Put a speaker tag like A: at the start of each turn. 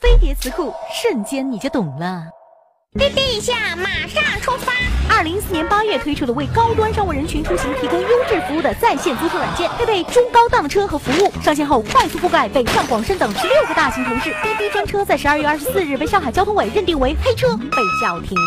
A: 飞碟词库，瞬间你就懂了。
B: 滴滴一下，马上出发。
A: 二零一四年八月推出的为高端商务人群出行提供优质服务的在线租车软件，配备中高档的车和服务。上线后快速覆盖北上广深等十六个大型城市。滴滴专车在十二月二十四日被上海交通委认定为黑车，被叫停。